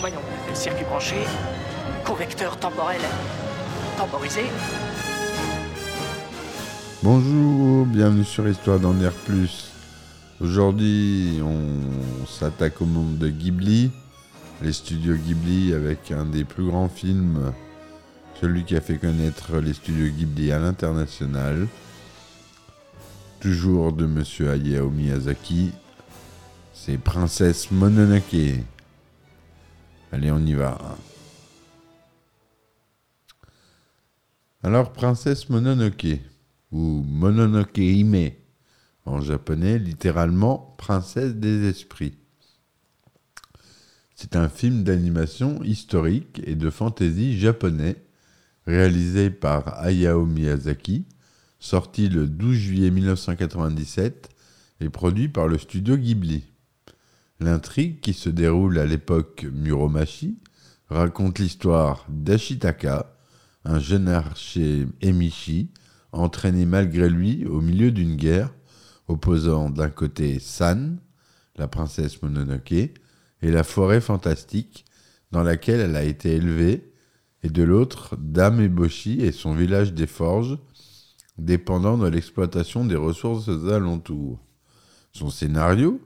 Voyons, circuit branché, convecteur temporel temporisé. Bonjour, bienvenue sur Histoire d'en dire plus. Aujourd'hui, on s'attaque au monde de Ghibli, les studios Ghibli avec un des plus grands films, celui qui a fait connaître les studios Ghibli à l'international, toujours de monsieur Hayao Miyazaki, c'est Princesse Mononoke. Allez, on y va. Alors, Princesse Mononoke, ou Mononoke Hime en japonais, littéralement Princesse des Esprits. C'est un film d'animation historique et de fantasy japonais réalisé par Hayao Miyazaki, sorti le 12 juillet 1997 et produit par le studio Ghibli. L'intrigue, qui se déroule à l'époque Muromachi, raconte l'histoire d'Ashitaka, un jeune archer Emishi, entraîné malgré lui au milieu d'une guerre opposant d'un côté San, la princesse Mononoke, et la forêt fantastique dans laquelle elle a été élevée, et de l'autre Dame Eboshi et son village des forges, dépendant de l'exploitation des ressources alentours. Son scénario,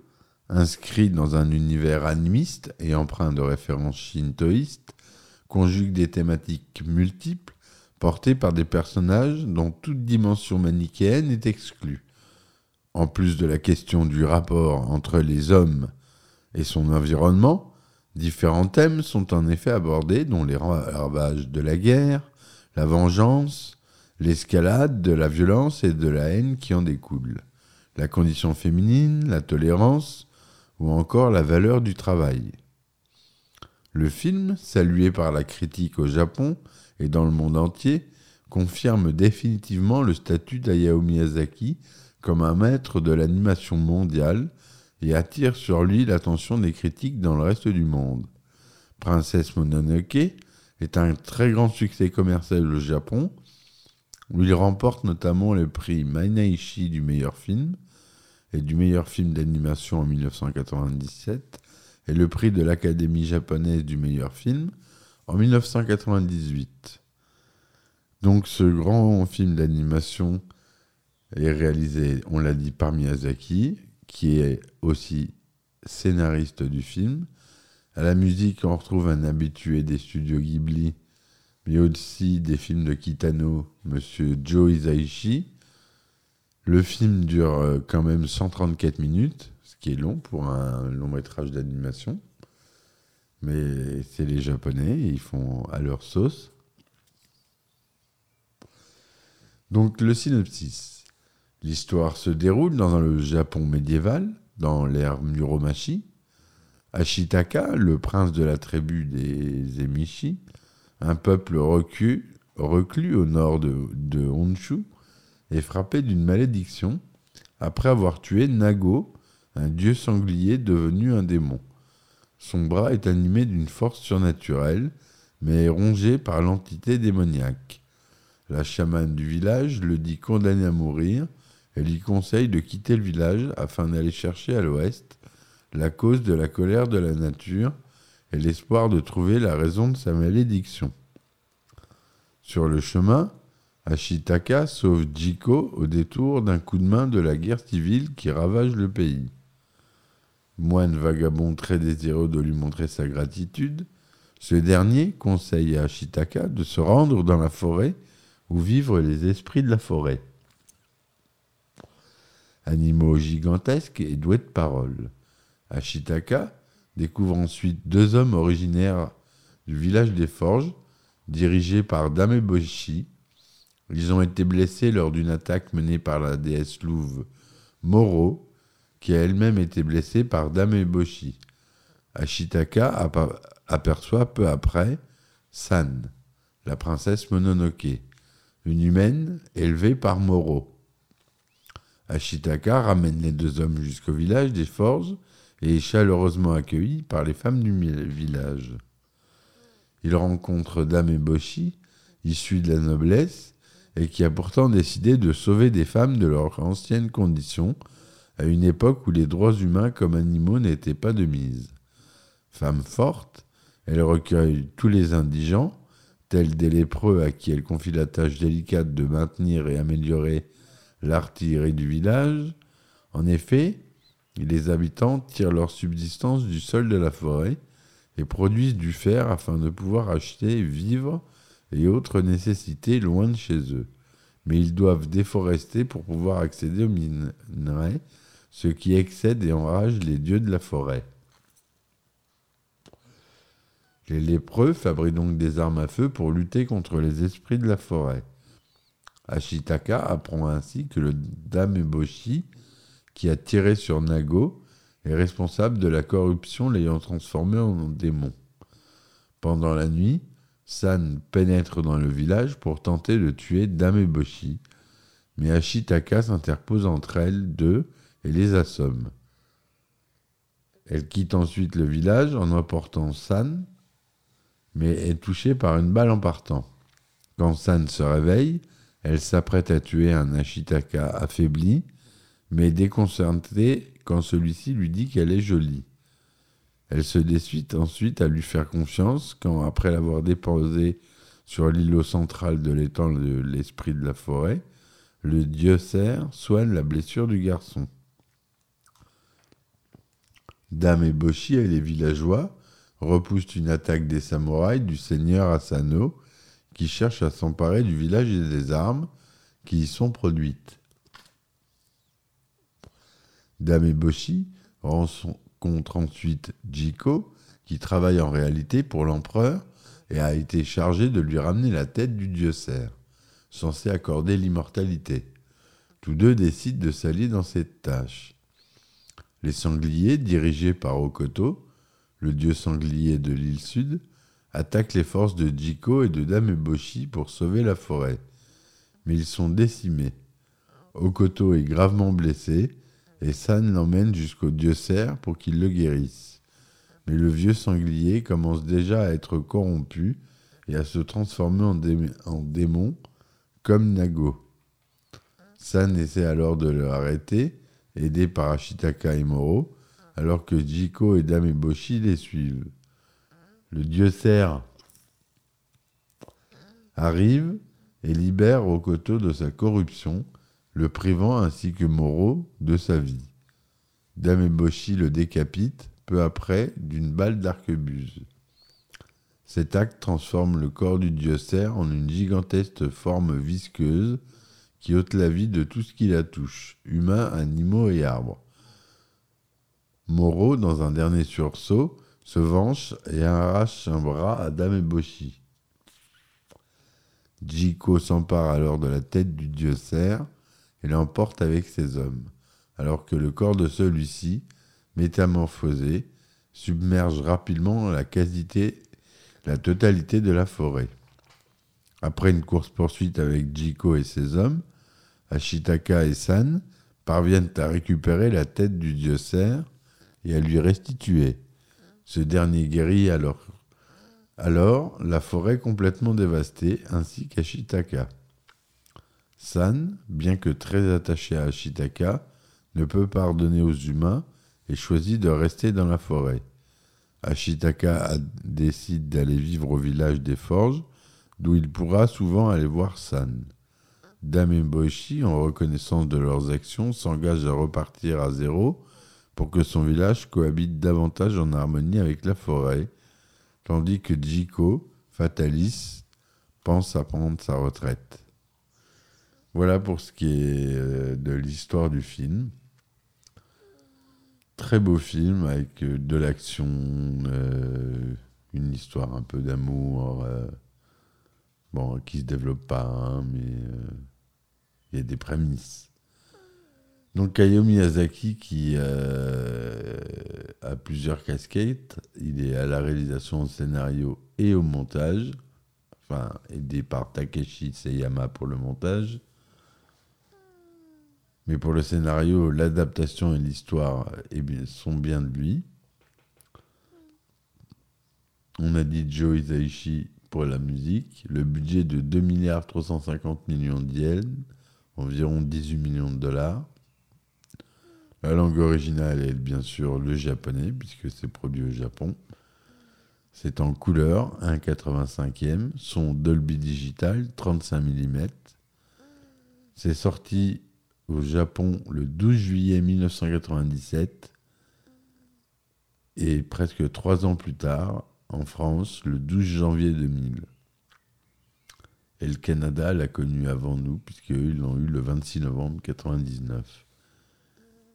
inscrit dans un univers animiste et empreint de références shintoïstes, conjugue des thématiques multiples portées par des personnages dont toute dimension manichéenne est exclue. En plus de la question du rapport entre les hommes et son environnement, différents thèmes sont en effet abordés, dont les ravages de la guerre, la vengeance, l'escalade de la violence et de la haine qui en découlent, la condition féminine, la tolérance, ou encore la valeur du travail. Le film, salué par la critique au Japon et dans le monde entier, confirme définitivement le statut d'Hayao Miyazaki comme un maître de l'animation mondiale et attire sur lui l'attention des critiques dans le reste du monde. Princesse Mononoke est un très grand succès commercial au Japon, où il remporte notamment le prix Mainaishi du meilleur film, et du meilleur film d'animation en 1997 et le prix de l'Académie japonaise du meilleur film en 1998. Donc ce grand film d'animation est réalisé, on l'a dit, par Miyazaki, qui est aussi scénariste du film. À la musique, on retrouve un habitué des studios Ghibli, mais aussi des films de Kitano, Monsieur Joe Hisaishi, le film dure euh, quand même 134 minutes, ce qui est long pour un long métrage d'animation. Mais c'est les Japonais, ils font à leur sauce. Donc le synopsis. L'histoire se déroule dans le Japon médiéval, dans l'ère Muromachi. Ashitaka, le prince de la tribu des Emishi, un peuple reclus, reclus au nord de, de Honshu, est frappé d'une malédiction après avoir tué Nago, un dieu sanglier devenu un démon. Son bras est animé d'une force surnaturelle, mais est rongé par l'entité démoniaque. La chamane du village le dit condamné à mourir et lui conseille de quitter le village afin d'aller chercher à l'ouest la cause de la colère de la nature et l'espoir de trouver la raison de sa malédiction. Sur le chemin, Ashitaka sauve Jiko au détour d'un coup de main de la guerre civile qui ravage le pays. Moine vagabond très désireux de lui montrer sa gratitude, ce dernier conseille à Ashitaka de se rendre dans la forêt où vivent les esprits de la forêt. Animaux gigantesques et doués de parole. Ashitaka découvre ensuite deux hommes originaires du village des Forges, dirigés par Dameboshi, Ils ont été blessés lors d'une attaque menée par la déesse louve Moro, qui a elle-même été blessée par Dame Eboshi. Ashitaka aperçoit peu après San, la princesse Mononoke, une humaine élevée par Moro. Ashitaka ramène les deux hommes jusqu'au village des Forges et chaleureusement accueilli par les femmes du village. Il rencontre Dame Eboshi, issue de la noblesse, et qui a pourtant décidé de sauver des femmes de leur ancienne condition, à une époque où les droits humains comme animaux n'étaient pas de mise. Femme forte, elle recueille tous les indigents, tels des lépreux à qui elle confie la tâche délicate de maintenir et améliorer l'artillerie du village. En effet, les habitants tirent leur subsistance du sol de la forêt et produisent du fer afin de pouvoir acheter vivres et autres nécessités loin de chez eux. Mais ils doivent déforester pour pouvoir accéder aux minerais, ce qui excède et enrage les dieux de la forêt. Les lépreux fabriquent donc des armes à feu pour lutter contre les esprits de la forêt. Ashitaka apprend ainsi que le Dame Eboshi, qui a tiré sur Nago, est responsable de la corruption l'ayant transformé en démon. Pendant la nuit, San pénètre dans le village pour tenter de tuer Dame Eboshi, mais Ashitaka s'interpose entre elles deux et les assomme. Elle quitte ensuite le village en emportant San, mais est touchée par une balle en partant. Quand San se réveille, elle s'apprête à tuer un Ashitaka affaibli, mais déconcertée quand celui-ci lui dit qu'elle est jolie. Elle se décide ensuite à lui faire confiance quand, après l'avoir déposé sur l'îlot central de l'étang de l'esprit de la forêt, le dieu cerf soigne la blessure du garçon. Dame Eboshi et les villageois repoussent une attaque des samouraïs du seigneur Asano qui cherche à s'emparer du village et des armes qui y sont produites. Dame Eboshi rencontre ensuite Jiko, qui travaille en réalité pour l'empereur et a été chargé de lui ramener la tête du dieu cerf, censé accorder l'immortalité. Tous deux décident de s'allier dans cette tâche. Les sangliers, dirigés par Okoto, le dieu sanglier de l'île sud, attaquent les forces de Jiko et de Dame Eboshi pour sauver la forêt. Mais ils sont décimés. Okoto est gravement blessé et San l'emmène jusqu'au dieu cerf pour qu'il le guérisse. Mais le vieux sanglier commence déjà à être corrompu et à se transformer en, démon, comme Nago. San essaie alors de le arrêter, aidé par Ashitaka et Moro, alors que Jiko et Dame Eboshi les suivent. Le dieu cerf arrive et libère Okoto de sa corruption le privant ainsi que Moro de sa vie. Dame Eboshi le décapite peu après d'une balle d'arquebuse. Cet acte transforme le corps du dieu cerf en une gigantesque forme visqueuse qui ôte la vie de tout ce qui la touche, humains, animaux et arbres. Moro, dans un dernier sursaut, se venge et arrache un bras à Dame Eboshi. Jiko s'empare alors de la tête du dieu cerf et l'emporte avec ses hommes, alors que le corps de celui-ci, métamorphosé, submerge rapidement la quasité, la totalité de la forêt. Après une course-poursuite avec Jiko et ses hommes, Ashitaka et San parviennent à récupérer la tête du dieu cerf et à lui restituer. Ce dernier guérit alors, alors la forêt complètement dévastée ainsi qu'Ashitaka. San, bien que très attaché à Ashitaka, ne peut pardonner aux humains et choisit de rester dans la forêt. Ashitaka décide d'aller vivre au village des forges, d'où il pourra souvent aller voir San. Dame et en reconnaissance de leurs actions, s'engage à repartir à zéro pour que son village cohabite davantage en harmonie avec la forêt, tandis que Jiko, fataliste, pense à prendre sa retraite. Voilà pour ce qui est euh, de l'histoire du film. Très beau film avec euh, de l'action, euh, une histoire un peu d'amour, Bon, qui se développe pas, hein, mais euh, il y a des prémices. Donc Hayao Miyazaki qui euh, a plusieurs casquettes, il est à la réalisation au scénario et au montage, enfin aidé par Takeshi Seyama pour le montage. Mais pour le scénario, l'adaptation et l'histoire eh sont bien de lui. On a dit Joe Hisaishi pour la musique. Le budget de 2 milliards 350 millions d'yens, environ 18 millions de dollars. La langue originale est bien sûr le japonais, puisque c'est produit au Japon. C'est en couleur, 1,85e, son Dolby Digital, 35 mm. C'est sorti au Japon le 12 juillet 1997 et presque trois ans plus tard, en France, le 12 janvier 2000. Et le Canada l'a connu avant nous, puisqu'ils l'ont eu le 26 novembre 1999.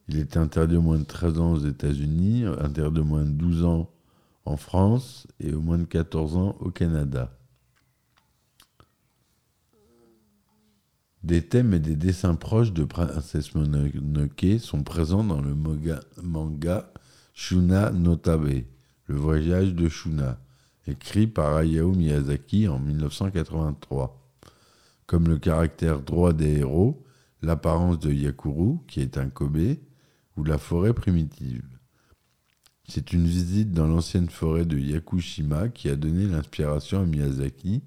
Il est interdit au moins de 13 ans aux États-Unis, interdit au moins de 12 ans en France et au moins de 14 ans au Canada. Des thèmes et des dessins proches de Princesse Mononoke sont présents dans le manga Shuna Notabe, le voyage de Shuna, écrit par Hayao Miyazaki en 1983. Comme le caractère droit des héros, l'apparence de Yakuru, qui est un Kobe, ou la forêt primitive. C'est une visite dans l'ancienne forêt de Yakushima qui a donné l'inspiration à Miyazaki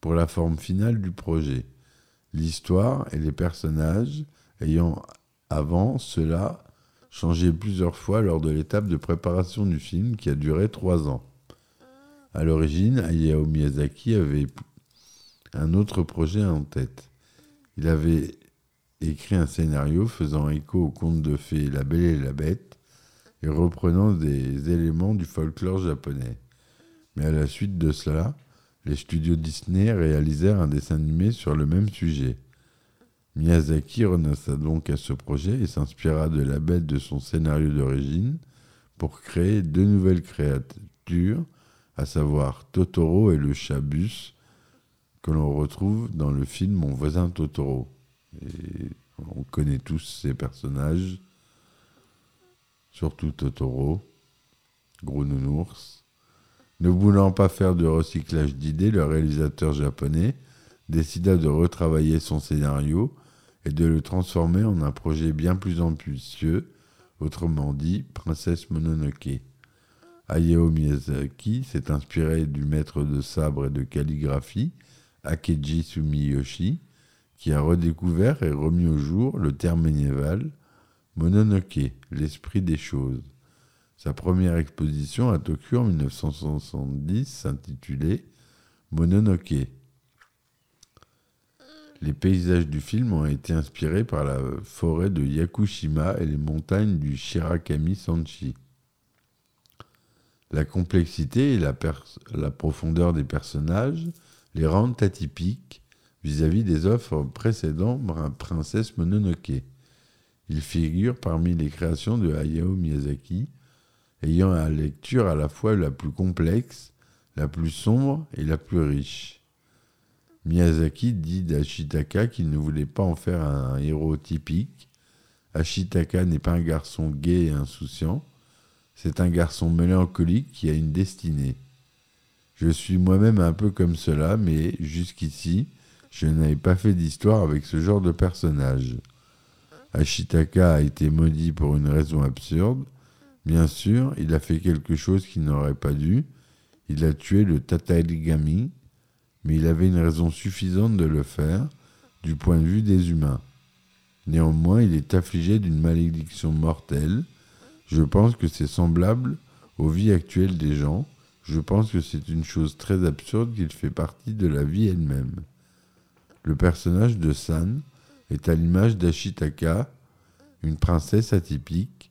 pour la forme finale du projet. L'histoire et les personnages ayant avant cela changé plusieurs fois lors de l'étape de préparation du film qui a duré trois ans. À l'origine, Hayao Miyazaki avait un autre projet en tête. Il avait écrit un scénario faisant écho au conte de fées La Belle et la Bête et reprenant des éléments du folklore japonais. Mais à la suite de cela, les studios Disney réalisèrent un dessin animé sur le même sujet. Miyazaki renonça donc à ce projet et s'inspira de la bête de son scénario d'origine pour créer deux nouvelles créatures, à savoir Totoro et le chat bus, que l'on retrouve dans le film Mon voisin Totoro. On connaît tous ces personnages, surtout Totoro, gros nounours. Ne voulant pas faire de recyclage d'idées, le réalisateur japonais décida de retravailler son scénario et de le transformer en un projet bien plus ambitieux, autrement dit Princesse Mononoke. Hayao Miyazaki s'est inspiré du maître de sabre et de calligraphie, Akeji Sumiyoshi, qui a redécouvert et remis au jour le terme médiéval Mononoke, l'esprit des choses. Sa première exposition à Tokyo en 1970 s'intitulait Mononoke. Les paysages du film ont été inspirés par la forêt de Yakushima et les montagnes du Shirakami Sanchi. La complexité et la, profondeur des personnages les rendent atypiques vis-à-vis des offres précédentes Princesse Mononoke. Il figure parmi les créations de Hayao Miyazaki, ayant la lecture à la fois la plus complexe, la plus sombre et la plus riche. Miyazaki dit d'Ashitaka qu'il ne voulait pas en faire un héros typique. Ashitaka n'est pas un garçon gai et insouciant, c'est un garçon mélancolique qui a une destinée. Je suis moi-même un peu comme cela, mais jusqu'ici, je n'avais pas fait d'histoire avec ce genre de personnage. Ashitaka a été maudit pour une raison absurde. Bien sûr, il a fait quelque chose qu'il n'aurait pas dû. Il a tué le Tataligami, mais il avait une raison suffisante de le faire du point de vue des humains. Néanmoins, il est affligé d'une malédiction mortelle. Je pense que c'est semblable aux vies actuelles des gens. Je pense que c'est une chose très absurde qu'il fait partie de la vie elle-même. Le personnage de San est à l'image d'Ashitaka, une princesse atypique,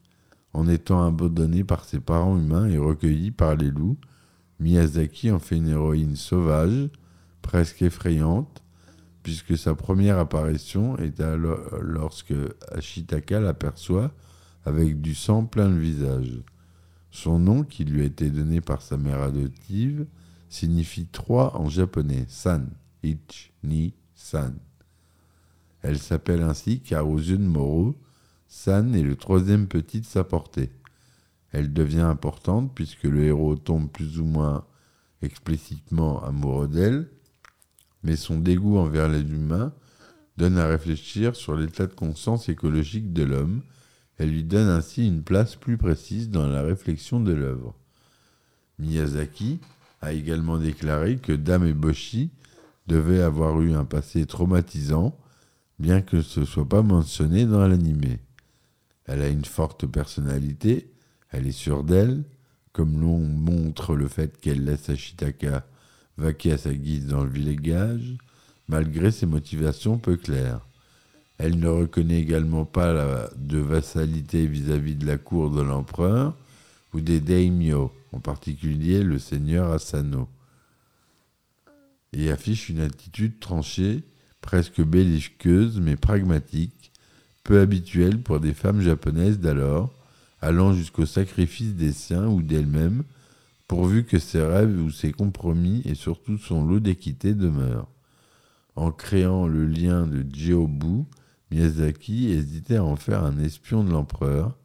en étant abandonnée par ses parents humains et recueillie par les loups. Miyazaki en fait une héroïne sauvage, presque effrayante, puisque sa première apparition est lorsque Ashitaka l'aperçoit avec du sang plein le visage. Son nom, qui lui a été donné par sa mère adoptive, signifie trois en japonais, San, Ich, Ni, San. Elle s'appelle ainsi car aux Moreau, San est le troisième petit de sa portée. Elle devient importante puisque le héros tombe plus ou moins explicitement amoureux d'elle, mais son dégoût envers les humains donne à réfléchir sur l'état de conscience écologique de l'homme elle lui donne ainsi une place plus précise dans la réflexion de l'œuvre. Miyazaki a également déclaré que Dame Eboshi devait avoir eu un passé traumatisant, bien que ce ne soit pas mentionné dans l'animé. Elle a une forte personnalité, elle est sûre d'elle, comme l'on montre le fait qu'elle laisse Ashitaka vaquer à sa guise dans le village, malgré ses motivations peu claires. Elle ne reconnaît également pas de vassalité vis-à-vis de la cour de l'empereur ou des daimyo, en particulier le seigneur Asano, et affiche une attitude tranchée, presque belliqueuse mais pragmatique, peu habituelle pour des femmes japonaises d'alors, allant jusqu'au sacrifice des siens ou d'elles-mêmes, pourvu que ses rêves ou ses compromis et surtout son lot d'équité demeurent. En créant le lien de Jiobu, Miyazaki hésitait à en faire un espion de l'empereur,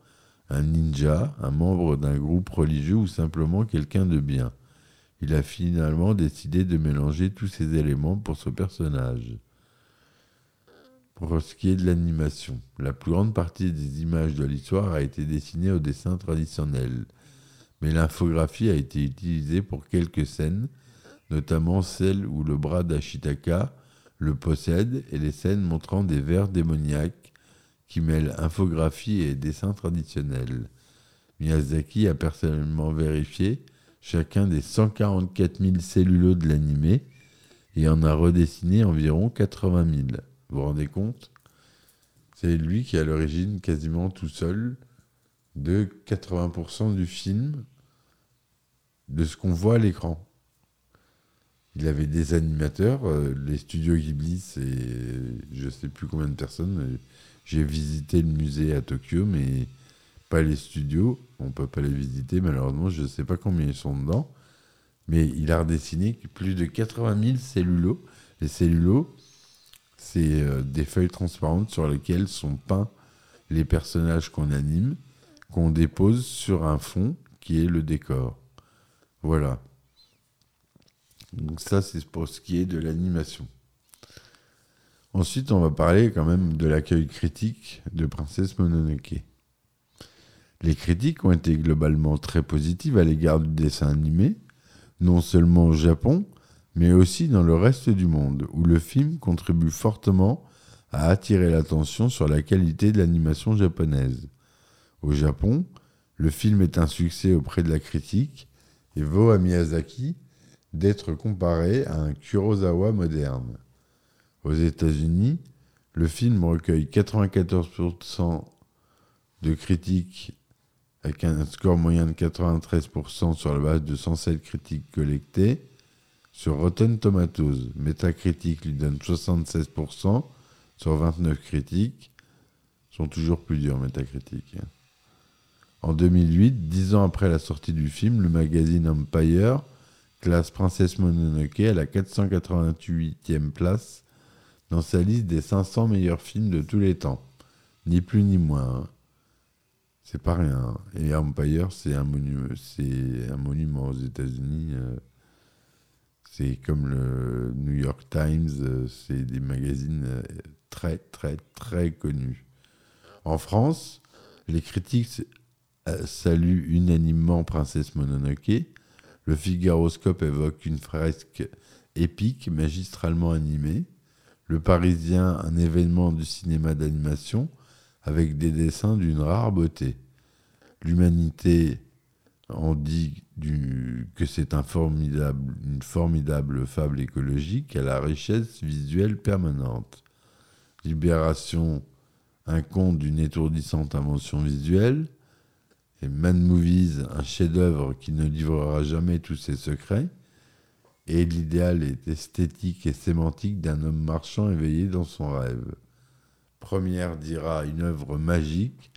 un ninja, un membre d'un groupe religieux ou simplement quelqu'un de bien. Il a finalement décidé de mélanger tous ces éléments pour ce personnage. Pour ce qui est de l'animation, la plus grande partie des images de l'histoire a été dessinée au dessin traditionnel, mais l'infographie a été utilisée pour quelques scènes, notamment celle où le bras d'Ashitaka le possède et les scènes montrant des vers démoniaques qui mêlent infographie et dessin traditionnel. Miyazaki a personnellement vérifié chacun des 144 000 cellulos de l'animé et en a redessiné environ 80 000. Vous vous rendez compte? C'est lui qui est à l'origine quasiment tout seul de 80% du film, de ce qu'on voit à l'écran il avait des animateurs. Euh, les studios Ghibli, c'est je sais plus combien de personnes. J'ai visité le musée à Tokyo, mais pas les studios. On peut pas les visiter, malheureusement. Je ne sais pas combien ils sont dedans. Mais il a redessiné plus de 80 000 cellulos. Les cellulos, c'est euh, des feuilles transparentes sur lesquelles sont peints les personnages qu'on anime, qu'on dépose sur un fond qui est le décor. Voilà. Donc ça, c'est pour ce qui est de l'animation. Ensuite, on va parler quand même de l'accueil critique de Princesse Mononoke. Les critiques ont été globalement très positives à l'égard du dessin animé, non seulement au Japon, mais aussi dans le reste du monde, où le film contribue fortement à attirer l'attention sur la qualité de l'animation japonaise. Au Japon, le film est un succès auprès de la critique et vaut à Miyazaki d'être comparé à un Kurosawa moderne. Aux États-Unis, le film recueille 94% de critiques avec un score moyen de 93% sur la base de 107 critiques collectées. Sur Rotten Tomatoes, Metacritic lui donne 76% sur 29 critiques. Sont toujours plus durs, Metacritic. En 2008, dix ans après la sortie du film, le magazine Empire classe Princesse Mononoke à la 488e place dans sa liste des 500 meilleurs films de tous les temps. Ni plus ni moins. Hein. C'est pas rien. Hein. Et Empire, c'est un, monument, c'est un monument aux États-Unis. Euh. C'est comme le New York Times, euh, c'est des magazines euh, très, très, très connus. En France, les critiques saluent unanimement Princesse Mononoke le Figaroscope évoque une fresque épique, magistralement animée. Le Parisien, un événement du cinéma d'animation avec des dessins d'une rare beauté. L'humanité en dit que c'est une formidable fable écologique à la richesse visuelle permanente. Libération, un conte d'une étourdissante invention visuelle et Man Movies, un chef-d'œuvre qui ne livrera jamais tous ses secrets, et l'idéal est esthétique et sémantique d'un homme marchand éveillé dans son rêve. Première dira une œuvre magique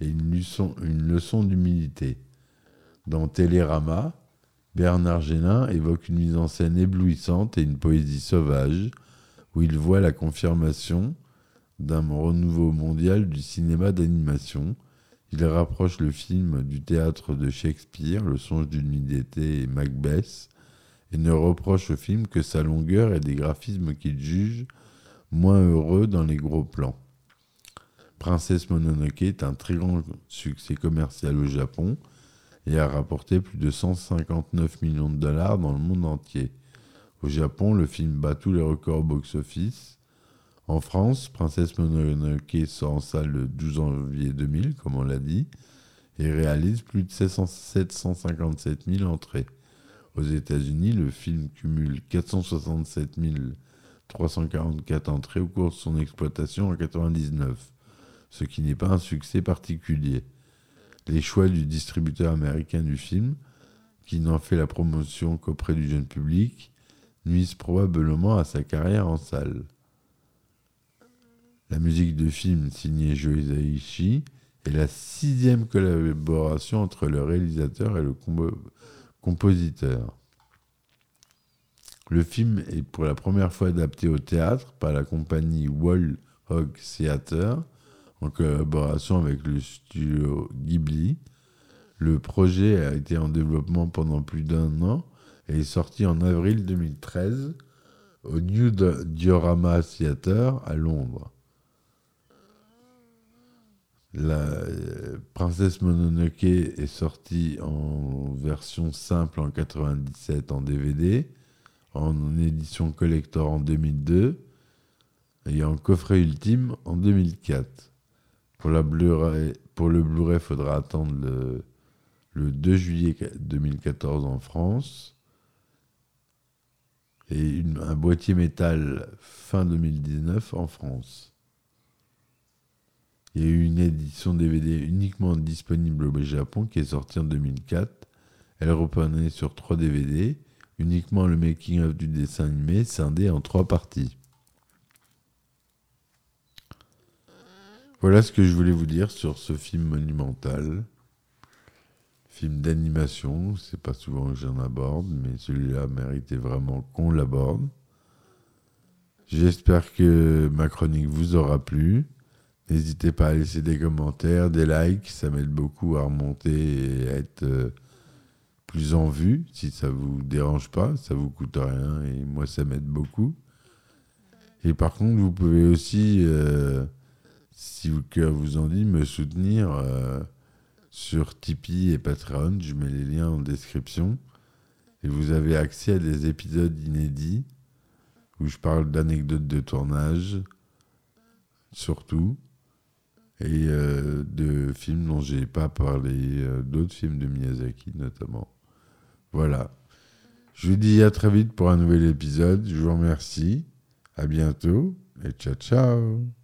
et une leçon d'humilité. Dans Télérama, Bernard Génin évoque une mise en scène éblouissante et une poésie sauvage, où il voit la confirmation d'un renouveau mondial du cinéma d'animation. Il rapproche le film du théâtre de Shakespeare, Le songe d'une nuit d'été et Macbeth, et ne reproche au film que sa longueur et des graphismes qu'il juge moins heureux dans les gros plans. Princesse Mononoke est un très grand succès commercial au Japon et a rapporté plus de 159 millions de dollars dans le monde entier. Au Japon, le film bat tous les records box-office. En France, Princesse Mononoke sort en salle le 12 janvier 2000, comme on l'a dit, et réalise plus de 757 000 entrées. Aux États-Unis, le film cumule 467 344 entrées au cours de son exploitation en 1999 ce qui n'est pas un succès particulier. Les choix du distributeur américain du film, qui n'en fait la promotion qu'auprès du jeune public, nuisent probablement à sa carrière en salle. La musique de film signée Joe Hisaishi est la sixième collaboration entre le réalisateur et le compositeur. Le film est pour la première fois adapté au théâtre par la compagnie Wall Hog Theater en collaboration avec le studio Ghibli. Le projet a été en développement pendant plus d'un an et est sorti en avril 2013 au New Diorama Theatre à Londres. La euh, Princesse Mononoke est sortie en version simple en 97 en DVD, en édition collector en 2002 et en coffret ultime en 2004. Pour, le Blu-ray, il faudra attendre le, 2 juillet 2014 en France. Et un boîtier métal fin 2019 en France. Il y a eu une édition DVD uniquement disponible au Japon qui est sortie en 2004. Elle reprenait sur trois DVD, uniquement le making-of du dessin animé, scindé en trois parties. Voilà ce que je voulais vous dire sur ce film monumental. Film d'animation, c'est pas souvent que j'en aborde, mais celui-là méritait vraiment qu'on l'aborde. J'espère que ma chronique vous aura plu. N'hésitez pas à laisser des commentaires, des likes, ça m'aide beaucoup à remonter et à être euh, plus en vue, si ça vous dérange pas, ça vous coûte rien et moi ça m'aide beaucoup. Et par contre, vous pouvez aussi euh, si cœur vous en dit, me soutenir euh, sur Tipeee et Patreon. Je mets les liens en description. Et vous avez accès à des épisodes inédits où je parle d'anecdotes de tournage, surtout, et euh, de films dont j'ai pas parlé, euh, d'autres films de Miyazaki notamment. Voilà. Je vous dis à très vite pour un nouvel épisode. Je vous remercie. À bientôt et ciao ciao.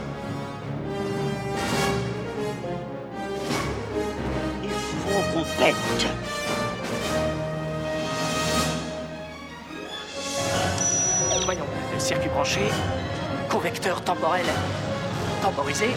Voyons, circuit branché, correcteur temporel temporisé,